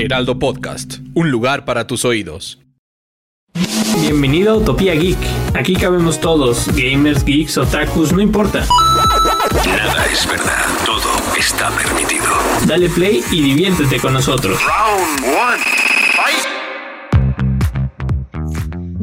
Heraldo Podcast, un lugar para tus oídos. Bienvenido a Utopía Geek. Aquí cabemos todos, gamers, geeks, otakus, no importa. Nada es verdad, todo está permitido. Dale play y diviértete con nosotros. Round one.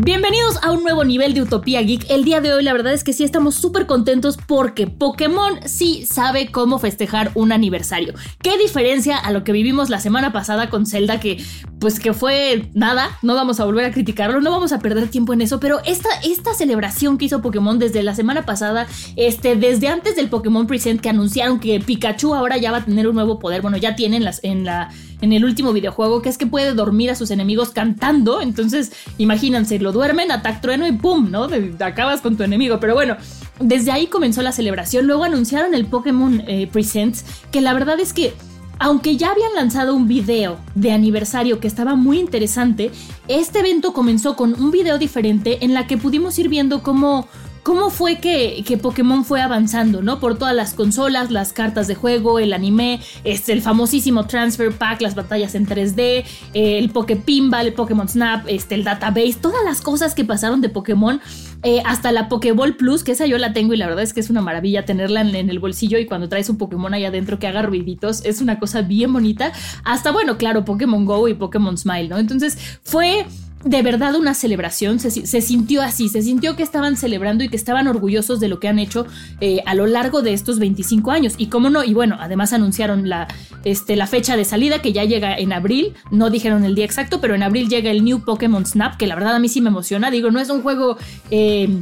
Bienvenidos a un nuevo nivel de Utopía Geek. El día de hoy la verdad es que sí estamos súper contentos porque Pokémon sí sabe cómo festejar un aniversario. ¿Qué diferencia a lo que vivimos la semana pasada con Zelda que pues que fue nada, no vamos a volver a criticarlo, no vamos a perder tiempo en eso, pero esta, esta celebración que hizo Pokémon desde la semana pasada, este, desde antes del Pokémon Present que anunciaron que Pikachu ahora ya va a tener un nuevo poder, bueno, ya tienen las, en la en el último videojuego, que es que puede dormir a sus enemigos cantando. Entonces, imagínense, lo duermen, atac trueno y ¡pum! ¿no? acabas con tu enemigo. Pero bueno, desde ahí comenzó la celebración. Luego anunciaron el Pokémon eh, Presents, que la verdad es que aunque ya habían lanzado un video de aniversario que estaba muy interesante, este evento comenzó con un video diferente en la que pudimos ir viendo cómo cómo fue que, Pokémon fue avanzando, ¿no? Por todas las consolas, las cartas de juego, el anime, este, el famosísimo Transfer Pack, las batallas en 3D, el Poké Pinball, el Pokémon Snap, este, el database, todas las cosas que pasaron de Pokémon. Eh, hasta la Pokéball Plus, que esa yo la tengo y la verdad es que es una maravilla tenerla en, en, el bolsillo y cuando traes un Pokémon ahí adentro que haga ruiditos, es una cosa bien bonita. Hasta, bueno, claro, Pokémon Go y Pokémon Smile, ¿no? Entonces fue de verdad una celebración, se, sintió así, se sintió que estaban celebrando y que estaban orgullosos de lo que han hecho eh, a lo largo de estos 25 años. Y cómo no, y bueno, además anunciaron la, este, la fecha de salida que ya llega en abril, no dijeron el día exacto, pero en abril llega el New Pokémon Snap, que la verdad a mí sí me emociona, digo, no es un juego... Eh,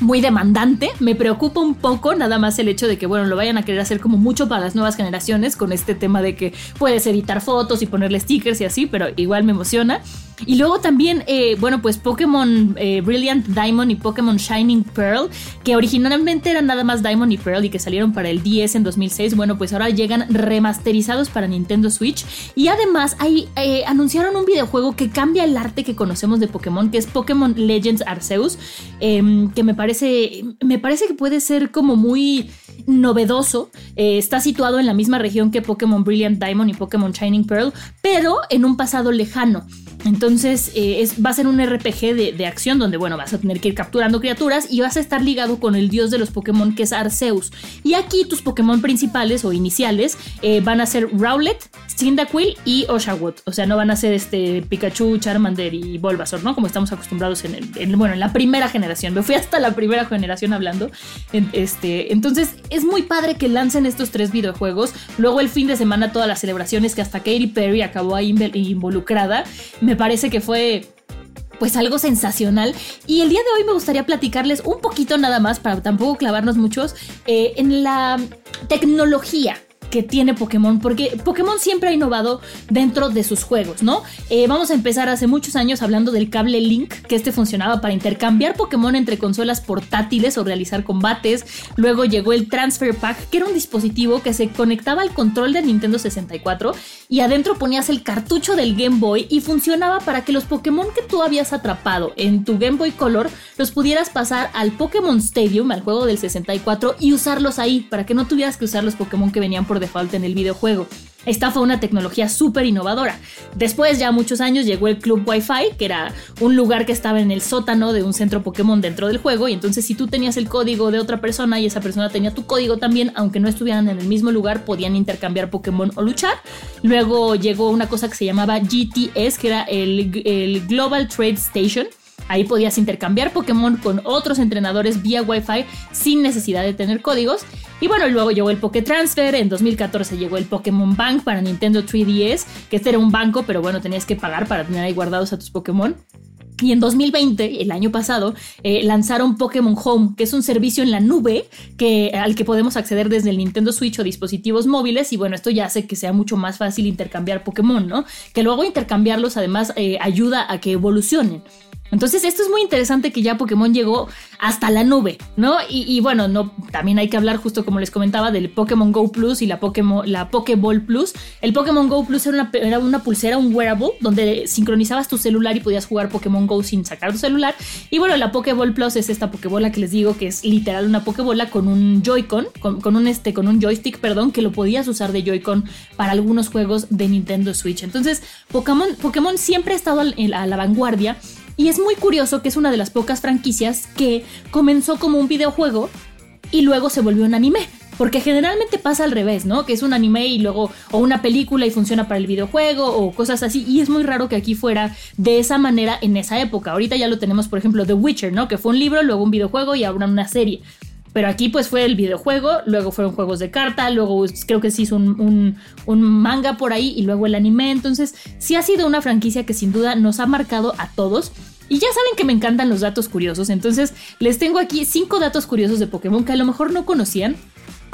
muy demandante. Me preocupa un poco nada más el hecho de que, bueno, lo vayan a querer hacer como mucho para las nuevas generaciones con este tema de que puedes editar fotos y ponerle stickers y así, pero igual me emociona. Y luego también, eh, bueno, pues Pokémon eh, Brilliant Diamond y Pokémon Shining Pearl, que originalmente eran nada más Diamond y Pearl y que salieron para el 10 en 2006, bueno, pues ahora llegan remasterizados para Nintendo Switch. Y además ahí eh, anunciaron un videojuego que cambia el arte que conocemos de Pokémon, que es Pokémon Legends Arceus, em, que me parece, me parece que puede ser como muy novedoso. está situado en la misma región que Pokémon Brilliant Diamond y Pokémon Shining Pearl, pero en un pasado lejano. Entonces eh, va a ser un RPG de, acción donde, bueno, vas a tener que ir capturando criaturas y vas a estar ligado con el dios de los Pokémon que es Arceus. Y aquí tus Pokémon principales o iniciales eh, van a ser Rowlet, Cyndaquil y Oshawott. O sea, no van a ser este Pikachu, Charmander y Bulbasaur, ¿no? Como estamos acostumbrados en, el, bueno, en la primera generación. Me fui hasta la primera generación hablando. este, entonces es muy padre que lancen estos tres videojuegos. Luego el fin de semana todas las celebraciones que hasta Katy Perry acabó involucrada me parece que fue pues algo sensacional. Y el día de hoy me gustaría platicarles un poquito nada más, para tampoco clavarnos muchos, eh, en la tecnología que tiene Pokémon, porque Pokémon siempre ha innovado dentro de sus juegos, ¿no? Eh, vamos a empezar hace muchos años hablando del cable Link, que este funcionaba para intercambiar Pokémon entre consolas portátiles o realizar combates. Luego llegó el Transfer Pack, que era un dispositivo que se conectaba al control del Nintendo 64 y adentro ponías el cartucho del Game Boy y funcionaba para que los Pokémon que tú habías atrapado en tu Game Boy Color los pudieras pasar al Pokémon Stadium, al juego del 64, y usarlos ahí, para que no tuvieras que usar los Pokémon que venían por de falta en el videojuego. Esta fue una tecnología súper innovadora. Después, ya muchos años, llegó el Club Wi-Fi, que era un lugar que estaba en el sótano de un centro Pokémon dentro del juego. Y entonces, si tú tenías el código de otra persona y esa persona tenía tu código también, aunque no estuvieran en el mismo lugar, podían intercambiar Pokémon o luchar. Luego llegó una cosa que se llamaba GTS, que era el, el Global Trade Station Ahí podías intercambiar Pokémon con otros entrenadores vía Wi-Fi sin necesidad de tener códigos. Y bueno, luego llegó el Poké Transfer, en 2014 llegó el Pokémon Bank para Nintendo 3DS, que este era un banco, pero bueno, tenías que pagar para tener ahí guardados a tus Pokémon. Y en 2020, el año pasado, eh, lanzaron Pokémon Home, que es un servicio en la nube que, al que podemos acceder desde el Nintendo Switch o dispositivos móviles. Y bueno, esto ya hace que sea mucho más fácil intercambiar Pokémon, ¿no? Que luego intercambiarlos además eh, ayuda a que evolucionen. Entonces, esto es muy interesante que ya Pokémon llegó hasta la nube, ¿no? Y, bueno, no, también hay que hablar, justo como les comentaba, del Pokémon Go Plus y la, Pokémon, la Pokéball Plus. El Pokémon Go Plus era una, era una pulsera, un wearable, donde sincronizabas tu celular y podías jugar Pokémon Go sin sacar tu celular. Y bueno, la Pokéball Plus es esta Pokébola que les digo que es literal una Pokébola con un Joy-Con, con, un, este, con un joystick, perdón, que lo podías usar de Joy-Con para algunos juegos de Nintendo Switch. Entonces, Pokémon, Pokémon siempre ha estado a la vanguardia y es muy curioso que es una de las pocas franquicias que comenzó como un videojuego y luego se volvió un anime. Porque generalmente pasa al revés, ¿no? Que es un anime y luego, o una película y funciona para el videojuego, o cosas así. Y es muy raro que aquí fuera de esa manera en esa época. Ahorita ya lo tenemos, por ejemplo, The Witcher, ¿no? Que fue un libro, luego un videojuego y ahora una serie. Pero aquí pues fue el videojuego, luego fueron juegos de carta, luego creo que se hizo un, un, manga por ahí y luego el anime. Entonces sí ha sido una franquicia que sin duda nos ha marcado a todos. Y ya saben que me encantan los datos curiosos, entonces les tengo aquí cinco datos curiosos de Pokémon que a lo mejor no conocían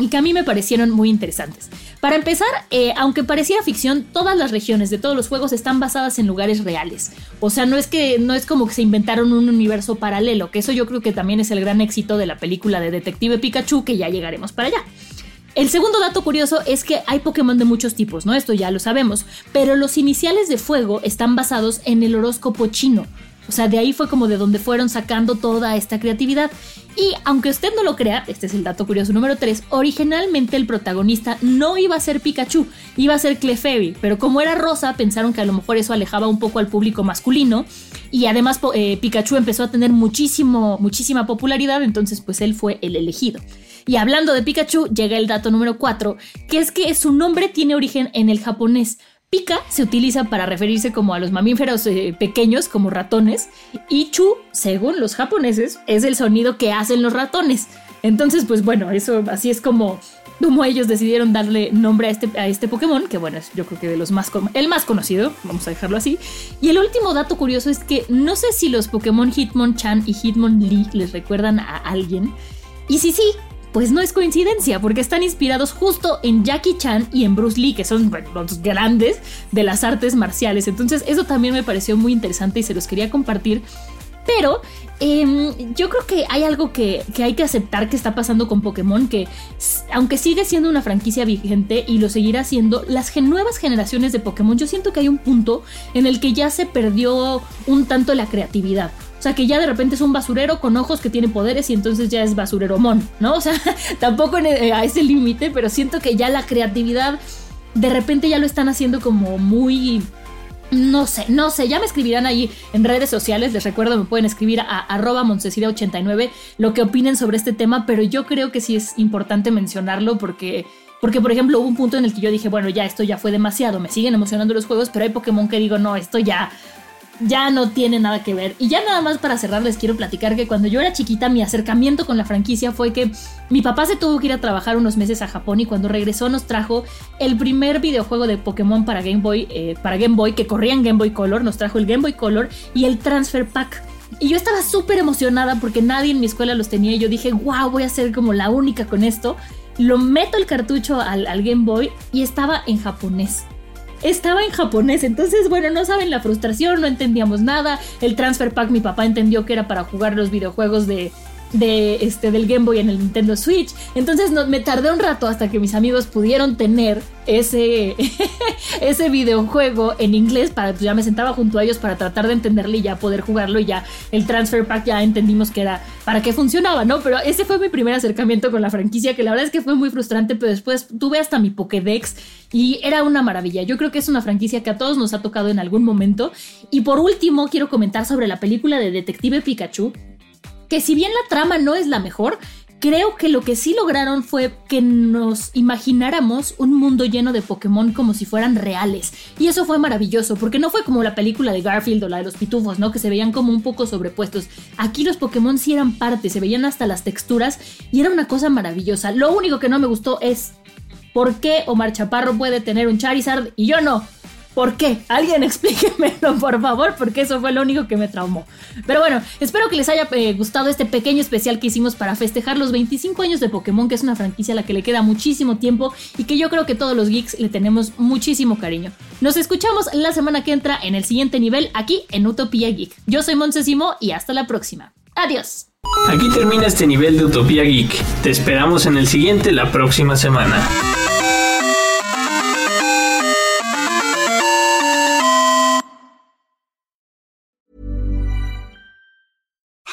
y que a mí me parecieron muy interesantes. Para empezar, eh, aunque pareciera ficción, todas las regiones de todos los juegos están basadas en lugares reales. O sea, no es que no es como que se inventaron un universo paralelo, que eso yo creo que también es el gran éxito de la película de Detective Pikachu, que ya llegaremos para allá. El segundo dato curioso es que hay Pokémon de muchos tipos, ¿no? Esto ya lo sabemos, pero los iniciales de fuego están basados en el horóscopo chino. O sea, de ahí fue como de donde fueron sacando toda esta creatividad. Y aunque usted no lo crea, este es el dato curioso número 3, originalmente el protagonista no iba a ser Pikachu, iba a ser Clefairy, pero como era rosa pensaron que a lo mejor eso alejaba un poco al público masculino y además eh, Pikachu empezó a tener muchísimo, muchísima popularidad, entonces pues él fue el elegido. Y hablando de Pikachu, llega el dato número 4, que es que su nombre tiene origen en el japonés, Se utiliza para referirse como a los mamíferos eh, pequeños, como ratones, y Chu, según los japoneses, es el sonido que hacen los ratones. Entonces, pues bueno, eso así es como, como ellos decidieron darle nombre a este, a este Pokémon, que bueno, es yo creo que de los más el más conocido, vamos a dejarlo así. Y el último dato curioso es que no sé si los Pokémon Hitmonchan y Hitmonlee les recuerdan a alguien. Y si sí, pues no es coincidencia, porque están inspirados justo en Jackie Chan y en Bruce Lee, que son los grandes de las artes marciales. Entonces eso también me pareció muy interesante y se los quería compartir. Pero em, yo creo que hay algo que, que, hay que aceptar que está pasando con Pokémon, que aunque sigue siendo una franquicia vigente y lo seguirá siendo, las nuevas generaciones de Pokémon, yo siento que hay un punto en el que ya se perdió un tanto la creatividad. O sea, que ya de repente es un basurero con ojos que tiene poderes y entonces ya es basurero mon, ¿no? O sea, tampoco e, a ese límite, pero siento que ya la creatividad de repente ya lo están haciendo como muy... No sé, no sé, ya me escribirán ahí en redes sociales, les recuerdo, me pueden escribir a arroba 89 lo que opinen sobre este tema, pero yo creo que sí es importante mencionarlo porque... Porque, por ejemplo, hubo un punto en el que yo dije, bueno, ya esto ya fue demasiado, me siguen emocionando los juegos, pero hay Pokémon que digo, no, esto ya, ya no tiene nada que ver. Y ya nada más para cerrar les quiero platicar que cuando yo era chiquita mi acercamiento con la franquicia fue que mi papá se tuvo que ir a trabajar unos meses a Japón y cuando regresó nos trajo el primer videojuego de Pokémon para Game Boy, eh, para Game Boy que corría en Game Boy Color, nos trajo el Game Boy Color y el Transfer Pack. Y yo estaba súper emocionada porque nadie en mi escuela los tenía y yo dije, wow, voy a ser como la única con esto. Lo meto el cartucho al, al Game Boy y estaba en japonés estaba en japonés. Entonces, bueno, no saben la frustración, no entendíamos nada. El transfer pack mi papá entendió que era para jugar los videojuegos de, de este del Game Boy en el Nintendo Switch. Entonces no, me tardé un rato hasta que mis amigos pudieron tener ese, ese videojuego en inglés para pues ya me sentaba junto a ellos para tratar de entenderle y ya poder jugarlo y ya el transfer pack ya entendimos que era para qué funcionaba, ¿no? Pero ese fue mi primer acercamiento con la franquicia que la verdad es que fue muy frustrante, pero después tuve hasta mi Pokédex y era una maravilla. Yo creo que es una franquicia que a todos nos ha tocado en algún momento. Y por último, quiero comentar sobre la película de Detective Pikachu que si bien la trama no es la mejor, creo que lo que sí lograron fue que nos imagináramos un mundo lleno de Pokémon como si fueran reales. Y eso fue maravilloso, porque no fue como la película de Garfield o la de los pitufos, ¿no? Que se veían como un poco sobrepuestos. Aquí los Pokémon sí eran parte, se veían hasta las texturas y era una cosa maravillosa. Lo único que no me gustó es por qué Omar Chaparro puede tener un Charizard y yo no. ¿Por qué? Alguien explíquemelo, por favor, porque eso fue lo único que me traumó. Pero bueno, espero que les haya eh, gustado este pequeño especial que hicimos para festejar los 25 años de Pokémon, que es una franquicia a la que le queda muchísimo tiempo y que yo creo que todos los geeks le tenemos muchísimo cariño. Nos escuchamos la semana que entra en el siguiente nivel aquí en Utopía Geek. Yo soy Montesimo y hasta la próxima. Adiós. Aquí termina este nivel de Utopía Geek. Te esperamos en el siguiente la próxima semana.